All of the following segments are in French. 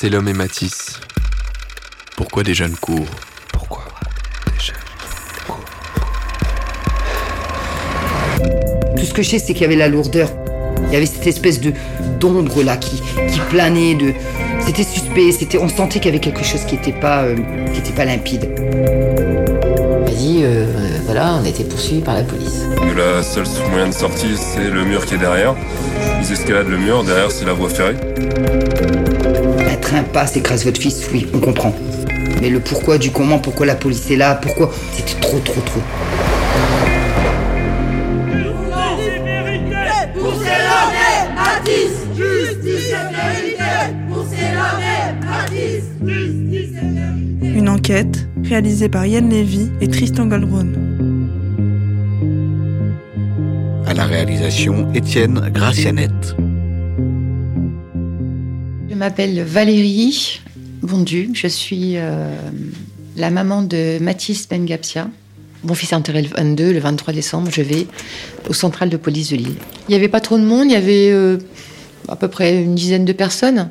C'est l'homme et Matisse. Pourquoi des jeunes courent? Pourquoi des jeunes courent? Tout ce que je sais, c'est qu'il y avait la lourdeur. Il y avait cette espèce de d'ombre là qui, qui planait. De... C'était suspect. C'était, on sentait qu'il y avait quelque chose qui n'était pas, euh, qui était pas limpide. Il m'a dit, euh, voilà, on a été poursuivis par la police. La seule moyen de sortie, c'est le mur qui est derrière. Ils escaladent le mur, derrière c'est la voie ferrée. Un train passe, écrase votre fils, oui, on comprend. Mais le pourquoi du comment, pourquoi la police est là, pourquoi, c'était trop, trop, trop. Une enquête réalisée par Yann Lévy et Tristan Goldbrun. À la réalisation, Étienne Gracianette. Je m'appelle Valérie Bondu. Je suis euh, la maman de Mathis Bengapsia. Mon fils est enterré le 22, le 23 décembre. Je vais au central de police de Lille. Il n'y avait pas trop de monde, il y avait euh, à peu près une dizaine de personnes.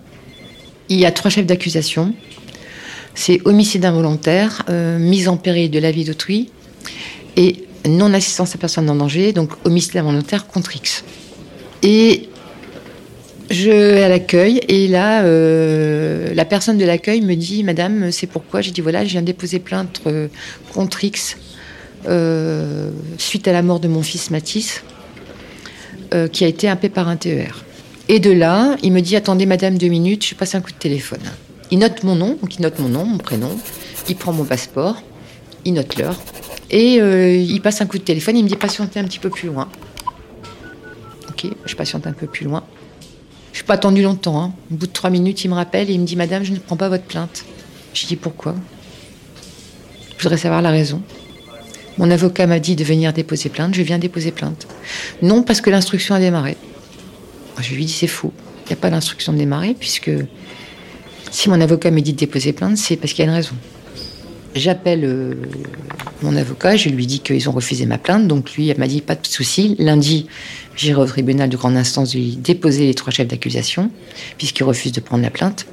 Il y a trois chefs d'accusation. C'est homicide involontaire, euh, mise en péril de la vie d'autrui et non-assistance à personne en danger, donc homicide involontaire contre X. Et je à l'accueil et là, euh, la personne de l'accueil me dit, Madame, c'est pourquoi? J'ai dit, voilà, je viens déposer plainte euh, contre X euh, suite à la mort de mon fils Mathis, qui a été happé par un TER. Et de là, il me dit, attendez Madame deux minutes, je passe un coup de téléphone. Il note mon nom, donc il note mon nom, mon prénom, il prend mon passeport, il note l'heure, et il passe un coup de téléphone, il me dit patientez un petit peu plus loin. Ok, je patiente un peu plus loin. Pas attendu longtemps. Hein. Au bout de trois minutes, il me rappelle et il me dit Madame, je ne prends pas votre plainte. Je dis pourquoi? Je voudrais savoir la raison. Mon avocat m'a dit de venir déposer plainte. Je viens déposer plainte. Non, parce que l'instruction a démarré. Je lui dis c'est faux. Il n'y a pas d'instruction de démarrer puisque si mon avocat me dit de déposer plainte, c'est parce qu'il y a une raison. J'appelle euh, mon avocat, je lui dis qu'ils ont refusé ma plainte, donc lui m'a dit pas de souci. Lundi, j'irai au tribunal de grande instance lui déposer les trois chefs d'accusation, puisqu'ils refusent de prendre la plainte.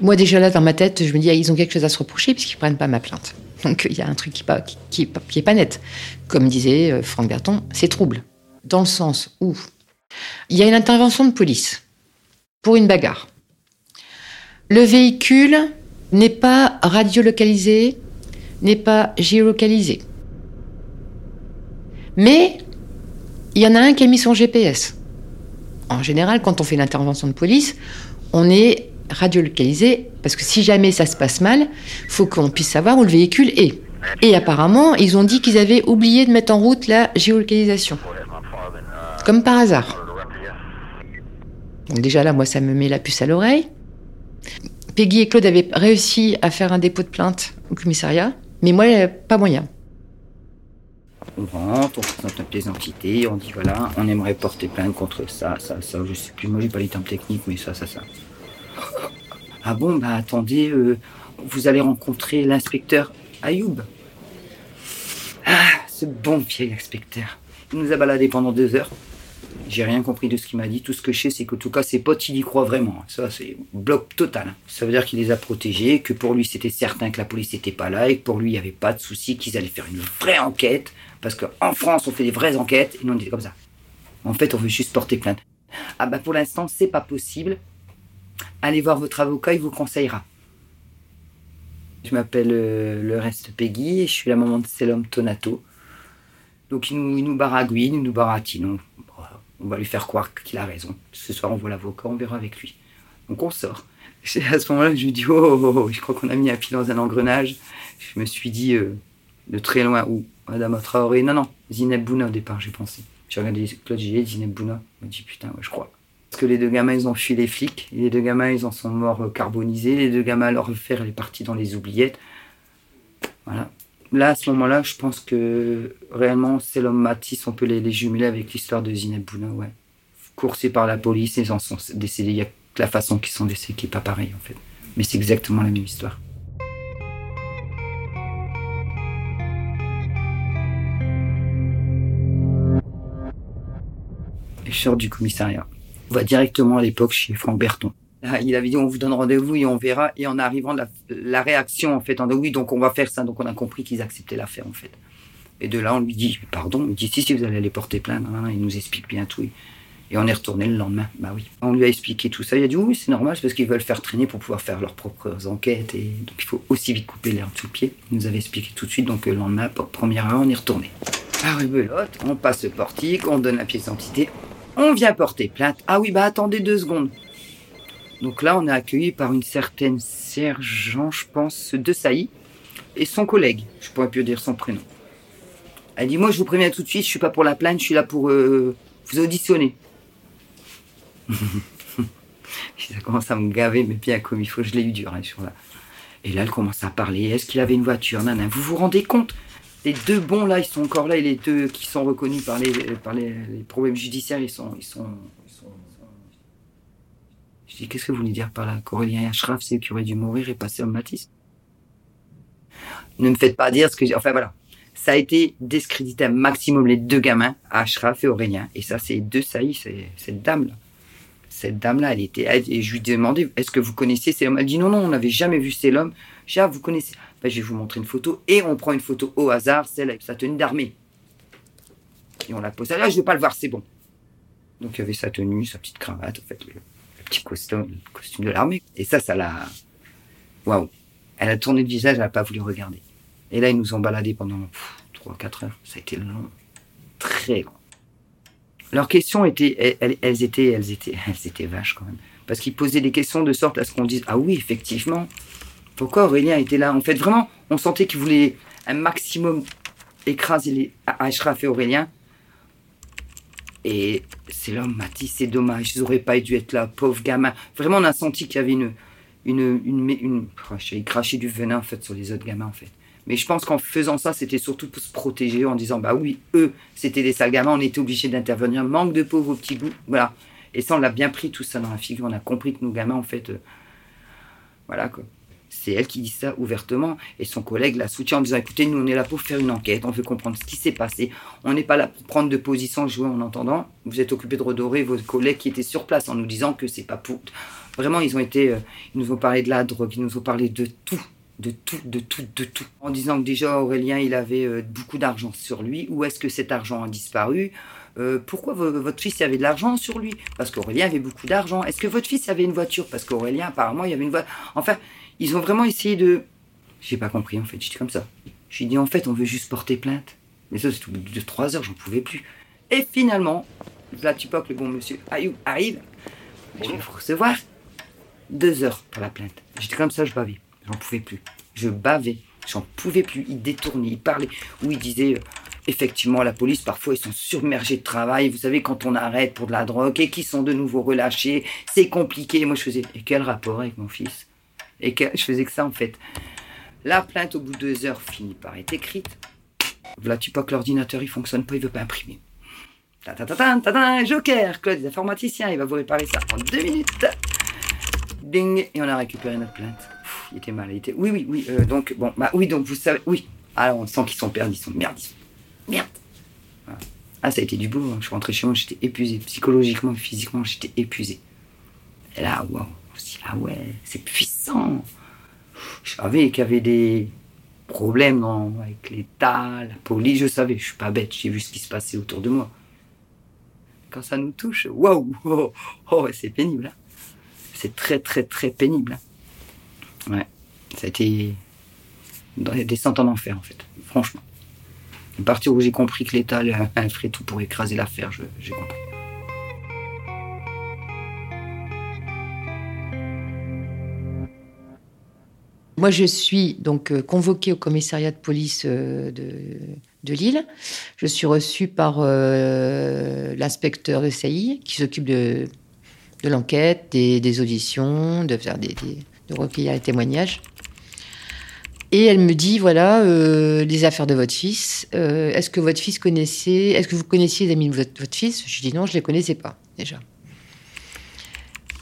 Moi déjà là dans ma tête, je me dis ah, ils ont quelque chose à se reprocher puisqu'ils prennent pas ma plainte. Donc il y a un truc qui n'est pas, pas net. Comme disait euh, Franck Berton, c'est trouble. Dans le sens où il y a une intervention de police pour une bagarre. Le véhicule n'est pas radiolocalisé, n'est pas géolocalisé. Mais il y en a un qui a mis son GPS. En général, quand on fait l'intervention de police, on est radiolocalisé parce que si jamais ça se passe mal, faut qu'on puisse savoir où le véhicule est. Et apparemment, ils ont dit qu'ils avaient oublié de mettre en route la géolocalisation. Comme par hasard. Donc déjà là, moi, ça me met la puce à l'oreille. Peggy et Claude avaient réussi à faire un dépôt de plainte au commissariat, mais moi, pas moyen. On rentre, on présente pièce d'identité, on dit voilà, on aimerait porter plainte contre ça, ça, ça, je sais plus, moi j'ai pas les termes techniques, mais ça, ça, ça. Ah bon, bah attendez, euh, vous allez rencontrer l'inspecteur Ayoub. Ah, ce bon vieil inspecteur. Il nous a baladé pendant deux heures. J'ai rien compris de ce qu'il m'a dit. Tout ce que je sais, c'est qu'en tout cas, ses potes, il y croit vraiment. Ça, c'est bloc total. Ça veut dire qu'il les a protégés, que pour lui, c'était certain que la police n'était pas là et que pour lui, il n'y avait pas de souci, qu'ils allaient faire une vraie enquête. Parce qu'en France, on fait des vraies enquêtes et nous, on était comme ça. En fait, on veut juste porter plainte. Ah bah pour l'instant, c'est pas possible. Allez voir votre avocat, il vous conseillera. Je m'appelle euh, le reste Peggy et je suis la maman de Selom Tonato. Donc il nous, il nous baragouine, il nous baratine. On, va lui faire croire qu'il a raison. Ce soir, on voit l'avocat, on verra avec lui. Donc on sort. C'est à ce moment-là que je lui dis oh, oh, oh, je crois qu'on a mis un pied dans un engrenage. Je me suis dit euh, de très loin où Madame Traoré? Non, non, Zineb Bouna au départ, j'ai pensé. J'ai regardé Claude Gillet, Zineb Bouna. Je me dis putain, je crois. Parce que les deux gamins, ils ont fui les flics. Les deux gamins, ils en sont morts euh, carbonisés. Les deux gamins, leur refaire, elle est partie dans les oubliettes. Voilà. Là, à ce moment-là, je pense que réellement, c'est l'homme Matisse, on peut les, les jumeler avec l'histoire de Zineb Bouna, ouais. Coursés par la police, ils en sont décédés. Il y a la façon qu'ils sont décédés qui est pas pareille, en fait. Mais c'est exactement la même histoire. Et je du commissariat. On va directement à l'époque chez Franck Berton. Ah, Il avait dit on vous donne rendez-vous et on verra. Et en arrivant, la, réaction en fait, en disant oui, donc on va faire ça. Donc on a compris qu'ils acceptaient l'affaire en fait. Et de là, on lui dit pardon. Il dit si, si, vous allez aller porter plainte. Il nous explique bien tout. Et on est retourné le lendemain. Bah oui. On lui a expliqué tout ça. Il a dit oui, c'est normal, c'est parce qu'ils veulent faire traîner pour pouvoir faire leurs propres enquêtes. Et donc il faut aussi vite couper l'herbe sous le pied. Il nous avait expliqué tout de suite. Donc le lendemain, première heure, on est retourné. Oui, belote, on passe le portique, on donne la pièce d'identité. On vient porter plainte. Ah oui, bah attendez deux secondes. Donc là, on est accueilli par une certaine sergent, je pense, de Sailly, et son collègue. Je pourrais plus dire son prénom. Elle dit, moi, je vous préviens tout de suite, je suis pas pour la plainte, je suis là pour euh, vous auditionner. ça commence à me gaver, mais bien comme il faut, je l'ai eu dur, hein, sur là. Et là, elle commence à parler. Est-ce qu'il avait une voiture? Vous vous rendez compte? Les deux bons, là, ils sont encore là, et les deux qui sont reconnus par les, par les problèmes judiciaires, ils sont, ils sont, ils sont- Je dis, qu'est-ce que vous voulez dire par là Qu'Aurélien et Ashraf, c'est eux qui auraient dû mourir et passer au Matisse Ne me faites pas dire ce que j'ai... Enfin, voilà. Ça a été discrédité un maximum les deux gamins, Ashraf et Aurélien. Et ça, c'est deux saillies, cette dame-là. Cette dame-là, elle était... et je lui ai demandé, est-ce que vous connaissez cet homme Elle dit, non, non, on n'avait jamais vu cet homme. Je dis, ah, vous connaissez Ben, Je vais vous montrer une photo. Et on prend une photo au hasard, celle avec sa tenue d'armée. Et on la pose. Ah, là, je veux pas le voir, c'est bon. Donc, il y avait sa tenue, sa petite cravate, en fait, petit costume, costume de l'armée. Et ça, ça l'a... Waouh Elle a tourné le visage, elle n'a pas voulu regarder. Et là, ils nous ont baladés pendant 3-4 heures. Ça a été long. Très long. Leurs questions étaient, elles étaient, elles étaient, elles étaient vaches quand même. Parce qu'ils posaient des questions de sorte à ce qu'on dise, ah oui, effectivement, pourquoi Aurélien était là? En fait, vraiment, on sentait qu'ils voulaient un maximum écraser les Ashraf et Aurélien. Et c'est l'homme, Mathis, c'est dommage, ils n'auraient pas dû être là, pauvre gamin. Vraiment, on a senti qu'il y avait une. une, une, une, une craché du venin en fait sur les autres gamins en fait. Mais je pense qu'en faisant ça, c'était surtout pour se protéger en disant bah oui, eux, c'était des sales gamins, on était obligé d'intervenir. Manque de pauvres petits bouts, voilà. Et ça, on l'a bien pris tout ça dans la figure. On a compris que nos gamins, en fait, euh, voilà quoi. C'est elle qui dit ça ouvertement et son collègue la soutient en disant écoutez, nous on est là pour faire une enquête, on veut comprendre ce qui s'est passé. On n'est pas là pour prendre de position, jouer en entendant. Vous êtes occupé de redorer vos collègues qui étaient sur place en nous disant que c'est pas pour. Vraiment, ils ont été, euh, ils nous ont parlé de la drogue, ils nous ont parlé de tout, de tout, de tout, de tout. En disant que déjà Aurélien, il avait euh, beaucoup d'argent sur lui. Où est-ce que cet argent a disparu? Euh, Pourquoi vo- votre fils avait de l'argent sur lui? Parce qu'Aurélien avait beaucoup d'argent. Est-ce que votre fils avait une voiture? Parce qu'Aurélien, apparemment, il avait une voiture. Enfin, ils ont vraiment essayé de. J'ai pas compris en fait. J'étais comme ça. J'ai dit en fait, on veut juste porter plainte. Mais ça, c'est au bout de trois heures, j'en pouvais plus. Et finalement, là, tu que le bon monsieur Ayoub arrive. Je vais vous recevoir. Deux heures pour la plainte. J'étais comme ça, je bavais. J'en pouvais plus. Je bavais. J'en pouvais plus. Il détournait, il parlait. Ou il disait, euh, effectivement, la police, parfois, ils sont submergés de travail. Vous savez, quand on arrête pour de la drogue et qu'ils sont de nouveau relâchés, c'est compliqué. Moi, je faisais, et quel rapport avec mon fils? Et que, je faisais que ça, en fait. La plainte, au bout de deux heures, finit par être écrite. Voilà, tu pas que l'ordinateur, il fonctionne pas, il veut pas imprimer. Ta ta ta ta ta ta, Joker, Claude, les informaticiens, il va vous réparer ça en deux minutes. Ding, et on a récupéré notre plainte. Il était mal, il était. Oui, oui, oui. euh, donc bon, bah oui, donc vous savez, oui. Alors on sent qu'ils sont perdus, ils sont merde, ils sont merde. Ah, ça a été du boulot. hein. Je suis rentré chez moi, j'étais épuisé, psychologiquement, physiquement, j'étais épuisé. Et là, waouh, dit, ah ouais, c'est puissant. Je savais qu'il y avait des problèmes avec l'État, la police, je savais, je suis pas bête, j'ai vu ce qui se passait autour de moi. Quand ça nous touche, waouh, oh, oh, c'est pénible. hein. C'est très, très, très pénible. hein. Ouais, ça a été les descentes en enfer, en fait, franchement. À partir où j'ai compris que l'État ferait tout pour écraser l'affaire, j'ai compris. Moi, je suis donc euh, convoquée au commissariat de police euh, de, Lille. Je suis reçue par euh, l'inspecteur de SAI qui s'occupe de, l'enquête, des, auditions, de faire des, des- de recueillir les témoignages. Et elle me dit voilà les affaires de votre fils. Est-ce que votre fils connaissait Est-ce que vous connaissiez les amis de votre, fils? Je dis non, je les connaissais pas déjà.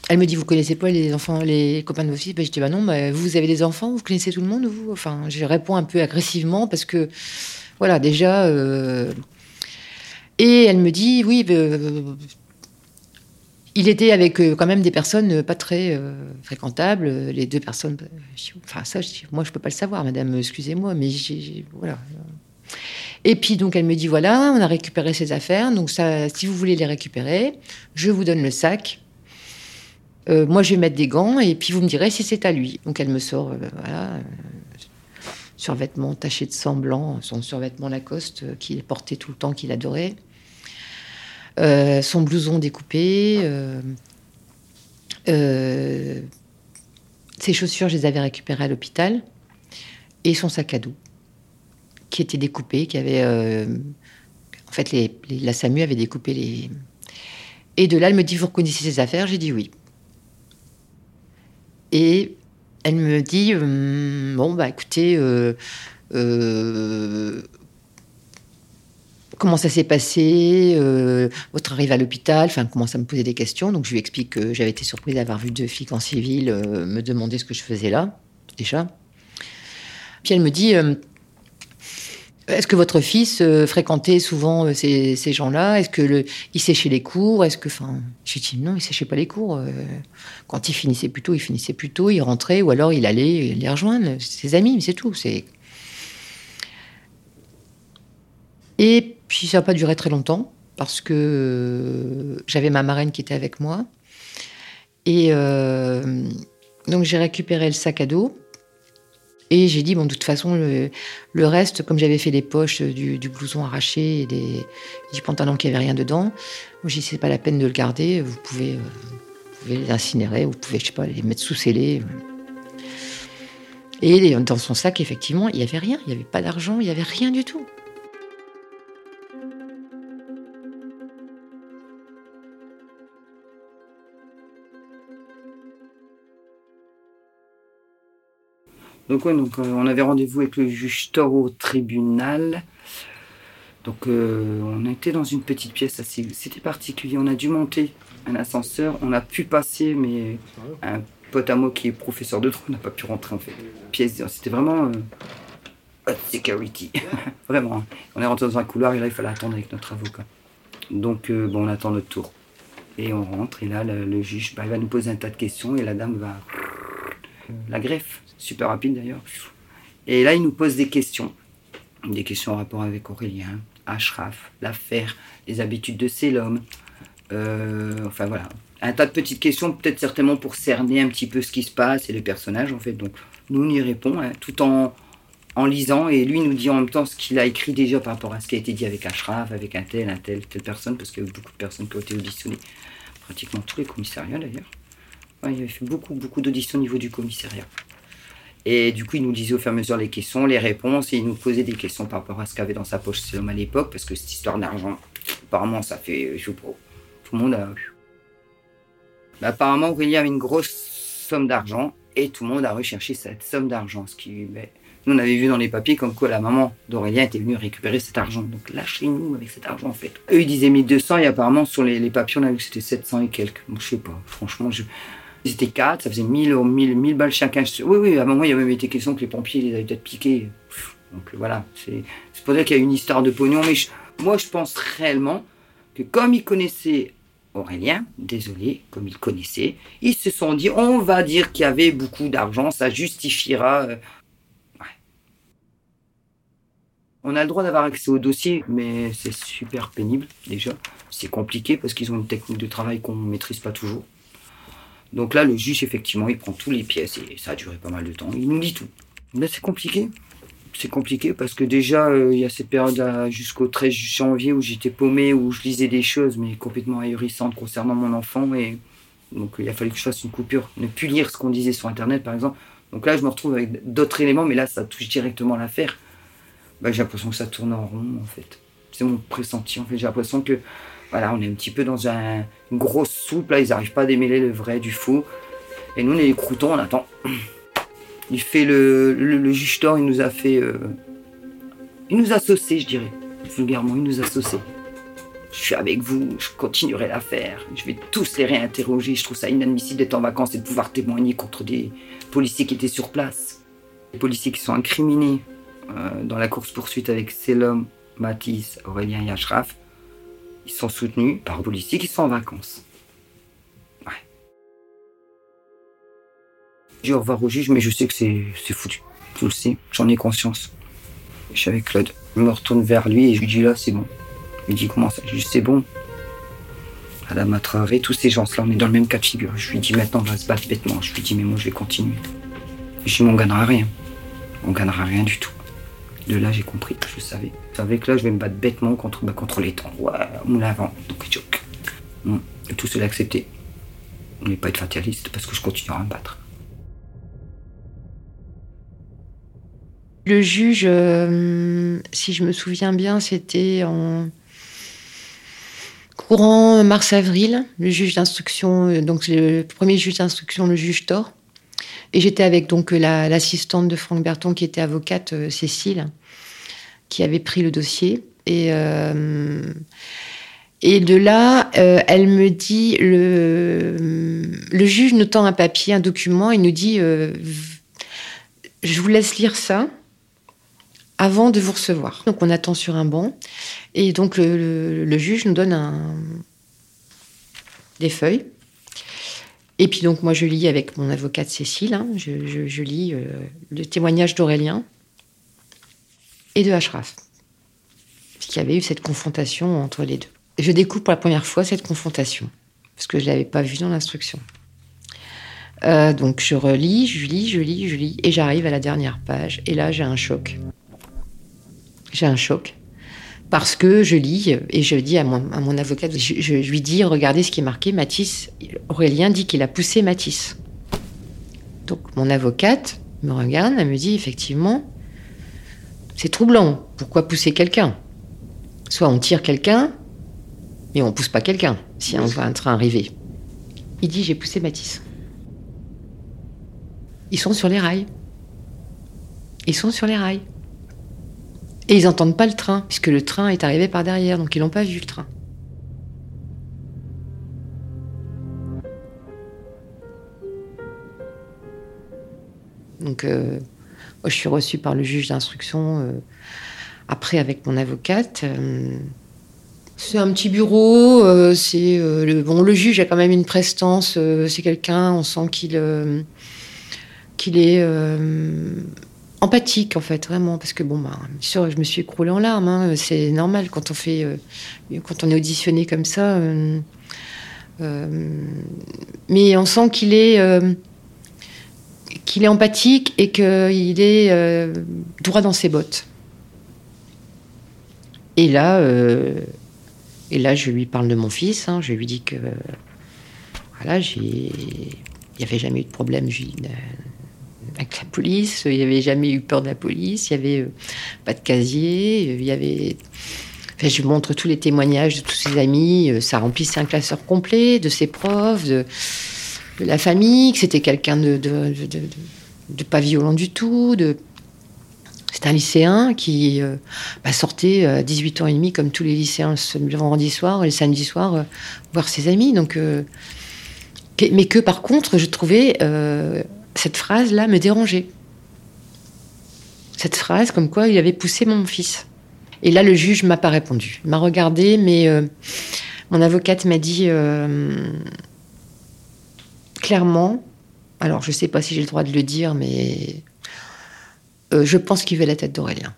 Elle me dit, vous connaissez pas les enfants, les copains de vos fils? Ben, Je dis, bah non, vous, avez des enfants, vous connaissez tout le monde, vous? Enfin, je réponds un peu agressivement parce que, voilà, déjà. euh, Et elle me dit, oui, euh, Il était avec euh, quand même des personnes pas très fréquentables. Les deux personnes. je- Enfin, ça, je moi, je peux pas le savoir, madame, excusez-moi, mais j'ai- voilà. Et puis, donc, elle me dit voilà, on a récupéré ces affaires. Donc, ça, si vous voulez les récupérer, je vous donne le sac. Euh, moi, je vais mettre des gants et puis vous me direz si c'est à lui. Donc, elle me sort, euh, voilà, euh, survêtement taché de sang blanc, son survêtement Lacoste euh, qu'il portait tout le temps, qu'il adorait. Son blouson découpé. ses chaussures, je les avais récupérées à l'hôpital. Et son sac à dos, qui était découpé, qui avait. en fait, la SAMU avait découpé les. Et de là, elle me dit Vous reconnaissez ces affaires? J'ai dit oui. Et elle me dit Hum, Bon, bah écoutez, euh, euh, comment ça s'est passé euh, Votre arrivée à l'hôpital Enfin, commence à me poser des questions. Donc, je lui explique que j'avais été surprise d'avoir vu deux flics en civil euh, me demander ce que je faisais là, déjà. Puis elle me dit euh, Est-ce que votre fils euh, fréquentait souvent euh, ces, ces gens-là? Est-ce que il séchait les cours? Est-ce que, enfin, j'ai dit non, il séchait pas les cours. euh, quand il finissait plus tôt, il finissait plus tôt, il rentrait ou alors il allait les rejoindre, ses amis, c'est tout. C'est et puis ça n'a pas duré très longtemps parce que j'avais ma marraine qui était avec moi et donc j'ai récupéré le sac à dos. Et j'ai dit, bon, de toute façon, le, reste, comme j'avais fait les poches du, blouson arraché et des, du pantalon qui avait rien dedans, j'ai dit, c'est pas la peine de le garder, vous pouvez, euh, pouvez les incinérer, vous pouvez, je sais pas, les mettre sous scellés. Et dans son sac, effectivement, il y avait rien, il n'y avait pas d'argent, il y avait rien du tout. Donc, ouais, euh, on avait rendez-vous avec le juge Thor au tribunal. Donc euh, on était dans une petite pièce assez... C'était particulier. On a dû monter un ascenseur. On a pu passer, mais un pote à moi qui est professeur de droit n'a pas pu rentrer en fait. Pièce, c'était vraiment... euh, security. vraiment. hein. On est rentré dans un couloir et là il fallait attendre avec notre avocat. Donc bon, on attend notre tour. Et on rentre et là le, juge bah, va nous poser un tas de questions et la dame va... La greffe, super rapide d'ailleurs. Et là il nous pose des questions. Des questions en rapport avec Aurélien, Ashraf, l'affaire, les habitudes de l'homme. Euh, enfin voilà. Un tas de petites questions, peut-être certainement pour cerner un petit peu ce qui se passe et les personnages en fait. Donc nous on y répond hein, tout en, en lisant et lui nous dit en même temps ce qu'il a écrit déjà par rapport à ce qui a été dit avec Ashraf, avec un tel, un tel, telle personne, parce qu'il y a eu beaucoup de personnes qui ont été auditionnées. Pratiquement tous les commissariats d'ailleurs. Ouais, il avait fait beaucoup, beaucoup d'auditions au niveau du commissariat. Et du coup, il nous disait au fur et à mesure les questions, les réponses, et il nous posait des questions par rapport à ce qu'avait dans sa poche homme à l'époque, parce que cette histoire d'argent, apparemment, ça fait, je sais pas, tout le monde a. Bah, apparemment, Aurélien avait une grosse somme d'argent, et tout le monde a recherché cette somme d'argent, ce qui. ben, nous, on avait vu dans les papiers comme quoi la maman d'Aurélien était venue récupérer cet argent. Donc lâchez-nous avec cet argent en fait. Eux ils disaient 1200 et apparemment sur les, les papiers on a vu que c'était 700 et quelques. Bon, je sais pas, franchement, je... ils étaient 4, ça faisait 1000, euros, 1000, 1000 balles chacun. Oui, oui, à un moment il y a même été question que les pompiers les avaient peut-être piqués. Donc euh, voilà, c'est pour dire qu'il y a une histoire de pognon. Mais moi je pense réellement que comme ils connaissaient Aurélien, désolé, comme ils connaissaient, ils se sont dit on va dire qu'il y avait beaucoup d'argent, ça justifiera. euh, On a le droit d'avoir accès au dossier, mais c'est super pénible déjà. C'est compliqué parce qu'ils ont une technique de travail qu'on ne maîtrise pas toujours. Donc là, le juge, effectivement, il prend tous les pièces et ça a duré pas mal de temps. Il nous dit tout. Mais c'est compliqué. C'est compliqué parce que déjà, euh, il y a cette période à- jusqu'au 13 janvier où j'étais paumé, où je lisais des choses, mais complètement ahurissantes concernant mon enfant. Et donc, il a fallu que je fasse une coupure. Ne plus lire ce qu'on disait sur Internet, par exemple. Donc là, je me retrouve avec d'autres éléments, mais là, ça touche directement l'affaire bah, j'ai l'impression que ça tourne en rond en fait. C'est mon pressenti en fait. J'ai l'impression que voilà, on est un petit peu dans un, une grosse soupe là, ils n'arrivent pas à démêler le vrai du faux. Et nous on est les croutons, on attend. Il fait le, le, juge il nous a fait. euh, il nous a saucé, je dirais. Vulgairement, il nous a saucé. Je suis avec vous, je continuerai l'affaire. Je vais tous les réinterroger. Je trouve ça inadmissible d'être en vacances et de pouvoir témoigner contre des policiers qui étaient sur place. Les policiers qui sont incriminés euh, dans la course-poursuite avec Selom, Matisse, Aurélien et Ashraf, ils sont soutenus par politique, ils sont en vacances. Ouais. J'ai au revoir au juge, mais je sais que c'est foutu. Je le sais, j'en ai conscience. Je suis avec Claude. Je me retourne vers lui et je lui dis là, c'est bon. Je lui dis comment ça? Je lui dis c'est bon. Madame Atraré, tous ces gens-là, on est dans le même cas de figure. Je lui dis maintenant, on va se battre bêtement. Je lui dis mais moi, je vais continuer. Je lui dis mais on gagnera rien. On gagnera rien du tout. De là, j'ai compris, je savais. Je savais que là, je vais me battre bêtement contre, bah, contre les temps. Ouais, on l'avant. Donc. Hum, et tout cela accepté. N'est pas être fataliste parce que je continuerai à me battre. Le juge, euh, si je me souviens bien, c'était en courant mars-avril, le juge d'instruction, euh, donc le premier juge d'instruction, le juge Thor. Et j'étais avec donc la- l'assistante de Franck Berton, qui était avocate, euh, Cécile, qui avait pris le dossier. Et, euh, de là, euh, elle me dit, le, juge nous tend un papier, un document, il nous dit, euh, je vous laisse lire ça avant de vous recevoir. Donc on attend sur un banc et donc le, juge nous donne des feuilles. Et puis donc moi je lis avec mon avocate Cécile, hein, je, lis euh, le témoignage d'Aurélien et de Ashraf. Parce qu'il y avait eu cette confrontation entre les deux. Je découvre pour la première fois cette confrontation, parce que je ne l'avais pas vue dans l'instruction. Euh, donc je relis, je lis, je lis, je lis, et j'arrive à la dernière page, et là j'ai un choc. J'ai un choc. Parce que je lis, et je dis à mon, à je- je lui dis, regardez ce qui est marqué, Matisse, Aurélien dit qu'il a poussé Matisse. Donc mon avocate me regarde, elle me dit, effectivement, c'est troublant, pourquoi pousser quelqu'un? Soit on tire quelqu'un, mais on pousse pas quelqu'un, si on voit un train arriver. Il dit, j'ai poussé Matisse. Ils sont sur les rails. Ils sont sur les rails. Et ils n'entendent pas le train, puisque le train est arrivé par derrière, donc ils n'ont pas vu le train. Donc, euh, moi, je suis reçue par le juge d'instruction, euh, après avec mon avocate. euh, c'est un petit bureau, c'est le, bon, le juge a quand même une prestance, c'est quelqu'un, on sent qu'il qu'il est empathique en fait, vraiment, parce que bon, bah, bien sûr, je me suis écroulée en larmes, hein, c'est normal quand on fait, euh, quand on est auditionné comme ça. euh, euh, mais on sent qu'il est, qu'il est empathique et qu'il est droit dans ses bottes. Et là, et là, je lui parle de mon fils. hein, je lui dis que voilà, j'ai, il n'y avait jamais eu de problème avec la police. Il n'y avait jamais eu peur de la police. Il n'y avait euh, pas de casier. Il y avait. Je montre tous les témoignages de tous ses amis. euh, Ça remplissait un classeur complet de ses profs, de, la famille. Que c'était quelqu'un de, pas violent du tout. De, c'est un lycéen qui euh, bah, sortait à 18 ans et demi, comme tous les lycéens, le vendredi soir et le samedi soir, voir ses amis. Donc, mais que par contre, je trouvais cette phrase-là me dérangeait. Cette phrase comme quoi il avait poussé mon fils. Et là, le juge m'a pas répondu. Il m'a regardé, mais euh, mon avocate m'a dit euh, clairement, alors je sais pas si j'ai le droit de le dire, mais euh, je pense qu'il veut la tête d'Aurélien.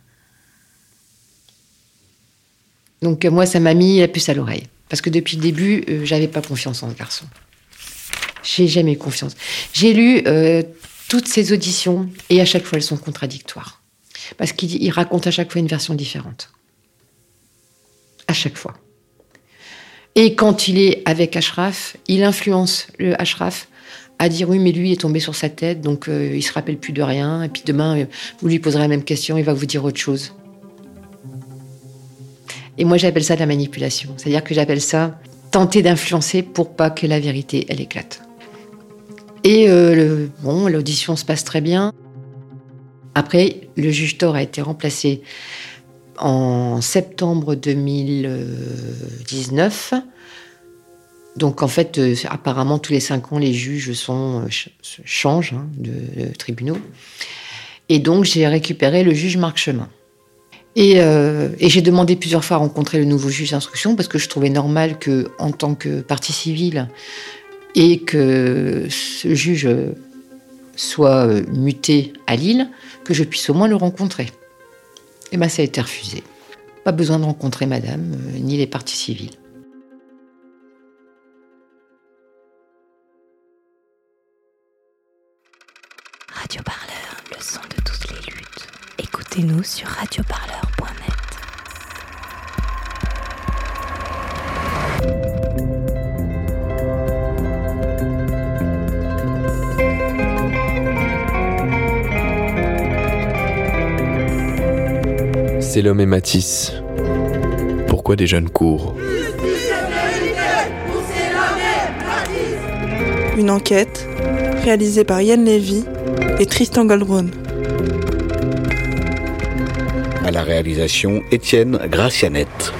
Donc moi, ça m'a mis la puce à l'oreille. Parce que depuis le début, j'avais pas confiance en ce garçon. J'ai jamais eu confiance. J'ai lu euh, toutes ses auditions et à chaque fois, elles sont contradictoires. Parce qu'il il raconte à chaque fois une version différente. À chaque fois. Et quand il est avec Ashraf, il influence le Ashraf à dire oui, mais lui est tombé sur sa tête, donc euh, il se rappelle plus de rien. Et puis demain, euh, vous lui poserez la même question, il va vous dire autre chose. Et moi, j'appelle ça de la manipulation. C'est-à-dire que j'appelle ça tenter d'influencer pour pas que la vérité, elle éclate. Et euh, bon, l'audition se passe très bien. Après, le juge Thor a été remplacé en septembre 2019. Donc en fait, euh, apparemment, tous les cinq ans, les juges sont, euh, ch- changent hein, de, tribunaux. Et donc, j'ai récupéré le juge Marc Chemin. Et, et j'ai demandé plusieurs fois à rencontrer le nouveau juge d'instruction parce que je trouvais normal que, en tant que partie civile, et que ce juge soit euh, muté à Lille, que je puisse au moins le rencontrer. Et bien ça a été refusé. Pas besoin de rencontrer madame, euh, ni les parties civiles. Radio Parleur, le son de toutes les luttes. Écoutez-nous sur radioparleur.net. C'est l'homme et Matisse. Pourquoi des jeunes courent Une enquête réalisée par Yann Lévy et Tristan Goldbrun. À la réalisation, Étienne Gracianette.